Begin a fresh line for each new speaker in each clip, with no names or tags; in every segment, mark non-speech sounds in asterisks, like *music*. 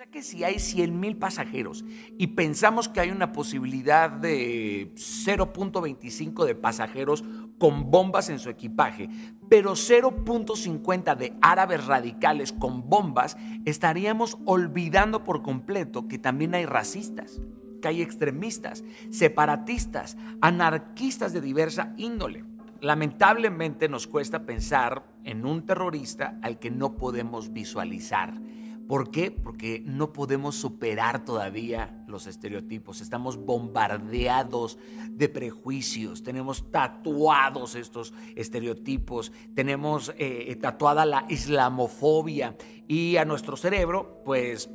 sea que si hay 100 mil pasajeros y pensamos que hay una posibilidad de 0.25 de pasajeros con bombas en su equipaje, pero 0.50 de árabes radicales con bombas, estaríamos olvidando por completo que también hay racistas, que hay extremistas, separatistas, anarquistas de diversa índole. Lamentablemente nos cuesta pensar en un terrorista al que no podemos visualizar ¿Por qué? Porque no podemos superar todavía los estereotipos. Estamos bombardeados de prejuicios, tenemos tatuados estos estereotipos, tenemos eh, tatuada la islamofobia y a nuestro cerebro, pues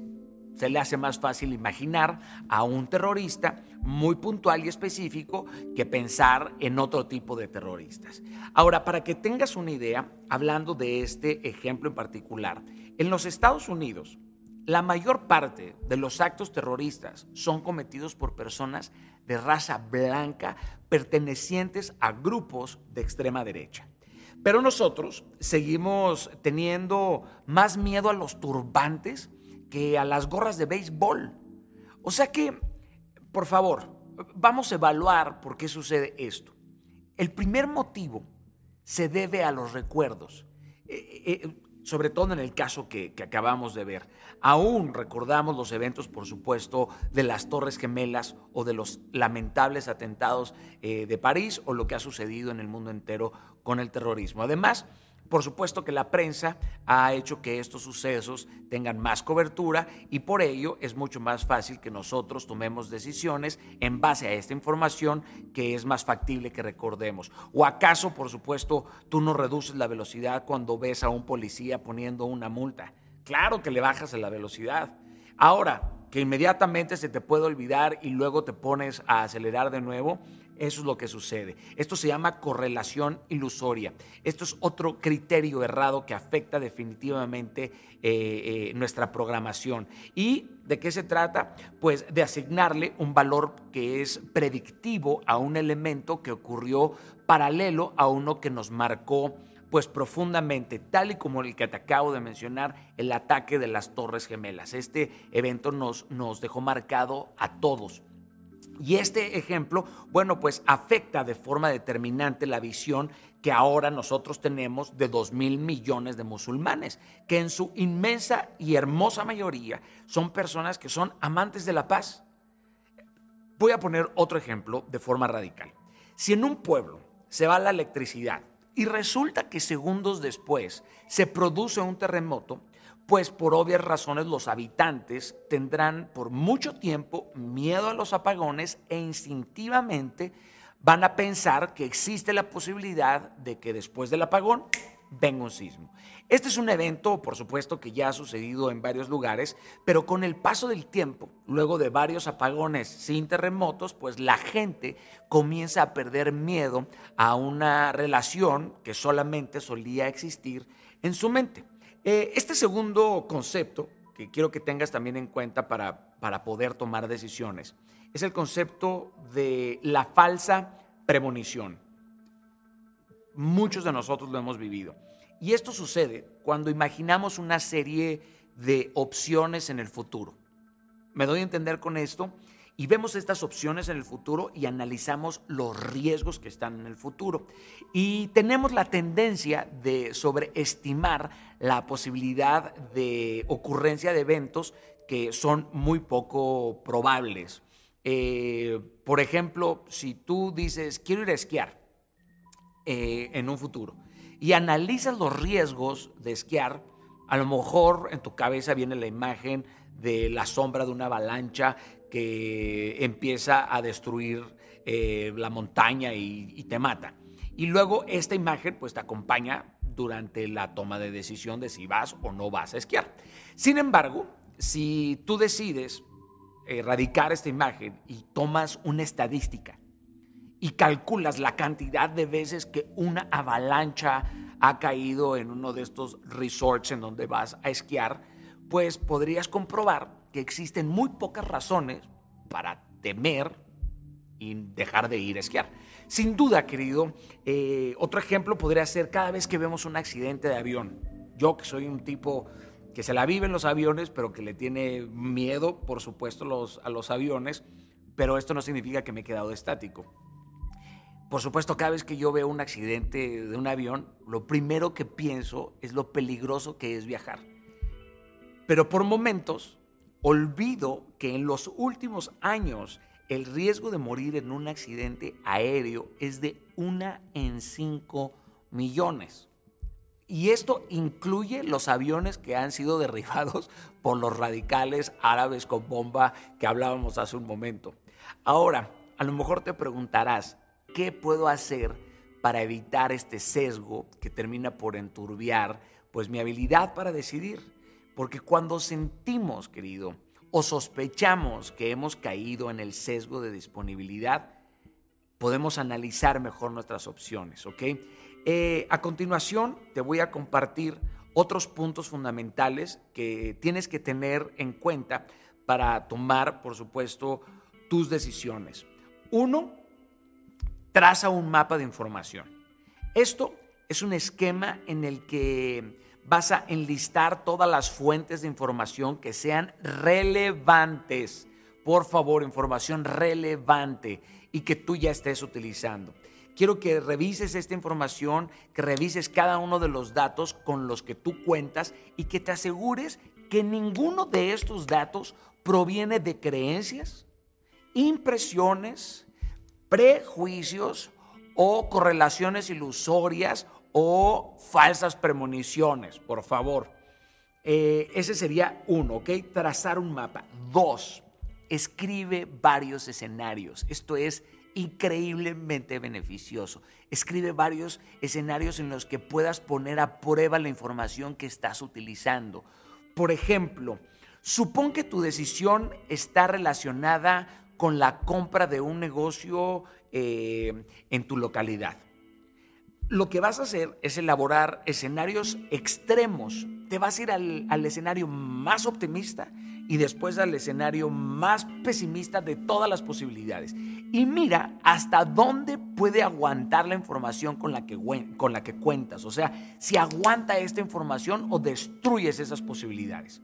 se le hace más fácil imaginar a un terrorista muy puntual y específico que pensar en otro tipo de terroristas. Ahora, para que tengas una idea, hablando de este ejemplo en particular, en los Estados Unidos, la mayor parte de los actos terroristas son cometidos por personas de raza blanca pertenecientes a grupos de extrema derecha. Pero nosotros seguimos teniendo más miedo a los turbantes a las gorras de béisbol. O sea que, por favor, vamos a evaluar por qué sucede esto. El primer motivo se debe a los recuerdos. Eh, eh, sobre todo en el caso que, acabamos de ver. Aún recordamos los eventos, por supuesto, de las Torres Gemelas o de los lamentables atentados eh, de París o lo que ha sucedido en el mundo entero con el terrorismo. Además, por supuesto que la prensa ha hecho que estos sucesos tengan más cobertura y por ello es mucho más fácil que nosotros tomemos decisiones en base a esta información que es más factible que recordemos. ¿O acaso, por supuesto, tú no reduces la velocidad cuando ves a un policía poniendo una multa? Claro que le bajas la velocidad. Ahora, que inmediatamente se te puede olvidar y luego te pones a acelerar de nuevo, eso es lo que sucede. Esto se llama correlación ilusoria. Esto es otro criterio errado que afecta definitivamente eh, eh, nuestra programación. ¿Y de qué se trata? Pues de asignarle un valor que es predictivo a un elemento que ocurrió paralelo a uno que nos marcó pues profundamente, tal y como el que te acabo de mencionar, el ataque de las Torres Gemelas. Este evento nos, nos dejó marcado a todos. Y este ejemplo, bueno, pues afecta de forma determinante la visión que ahora nosotros tenemos de dos mil millones de musulmanes, que en su inmensa y hermosa mayoría son personas que son amantes de la paz. Voy a poner otro ejemplo de forma radical. Si en un pueblo se va la electricidad y resulta que segundos después se produce un terremoto, pues por obvias razones los habitantes tendrán por mucho tiempo miedo a los apagones e instintivamente van a pensar que existe la posibilidad de que después del apagón venga un sismo. Este es un evento, por supuesto, que ya ha sucedido en varios lugares, pero con el paso del tiempo, luego de varios apagones sin terremotos, pues la gente comienza a perder miedo a una relación que solamente solía existir en su mente. Eh, este segundo concepto, que quiero que tengas también en cuenta para, para poder tomar decisiones, es el concepto de la falsa premonición. Muchos de nosotros lo hemos vivido. Y esto sucede cuando imaginamos una serie de opciones en el futuro. ¿Me doy a entender con esto? Y vemos estas opciones en el futuro y analizamos los riesgos que están en el futuro. Y tenemos la tendencia de sobreestimar la posibilidad de ocurrencia de eventos que son muy poco probables. Eh, por ejemplo, si tú dices, quiero ir a esquiar eh, en un futuro y analizas los riesgos de esquiar, a lo mejor en tu cabeza viene la imagen de la sombra de una avalancha que empieza a destruir eh, la montaña y, te mata. Y luego esta imagen pues te acompaña durante la toma de decisión de si vas o no vas a esquiar. Sin embargo, si tú decides erradicar esta imagen y tomas una estadística y calculas la cantidad de veces que una avalancha ha caído en uno de estos resorts en donde vas a esquiar, pues podrías comprobar que existen muy pocas razones para temer y dejar de ir a esquiar. Sin duda, querido, eh, otro ejemplo podría ser cada vez que vemos un accidente de avión. Yo que soy un tipo que se la vive en los aviones, pero que le tiene miedo, por supuesto, a los aviones, pero esto no significa que me he quedado estático. Por supuesto, cada vez que yo veo un accidente de un avión, lo primero que pienso es lo peligroso que es viajar. Pero por momentos olvido que en los últimos años el riesgo de morir en un accidente aéreo es de una en cinco millones. Y esto incluye los aviones que han sido derribados *laughs* por los radicales árabes con bomba que hablábamos hace un momento. Ahora, a lo mejor te preguntarás, ¿qué puedo hacer para evitar este sesgo que termina por enturbiar pues mi habilidad para decidir? Porque cuando sentimos, querido, o sospechamos que hemos caído en el sesgo de disponibilidad, podemos analizar mejor nuestras opciones, ¿ok? Eh, a continuación, te voy a compartir otros puntos fundamentales que tienes que tener en cuenta para tomar, por supuesto, tus decisiones. Uno, traza un mapa de información. Esto es un esquema en el que vas a enlistar todas las fuentes de información que sean relevantes. Por favor, información relevante y que tú ya estés utilizando. Quiero que revises esta información, que revises cada uno de los datos con los que tú cuentas y que te asegures que ninguno de estos datos proviene de creencias, impresiones, prejuicios o correlaciones ilusorias o falsas premoniciones, por favor. Eh, ese sería uno, ¿ok? Trazar un mapa. Dos, escribe varios escenarios. Esto es increíblemente beneficioso. Escribe varios escenarios en los que puedas poner a prueba la información que estás utilizando. Por ejemplo, supón que tu decisión está relacionada con la compra de un negocio eh, en tu localidad lo que vas a hacer es elaborar escenarios extremos. Te vas a ir al, escenario más optimista y después al escenario más pesimista de todas las posibilidades. Y mira hasta dónde puede aguantar la información con la que, con la que cuentas. O sea, si aguanta esta información o destruyes esas posibilidades.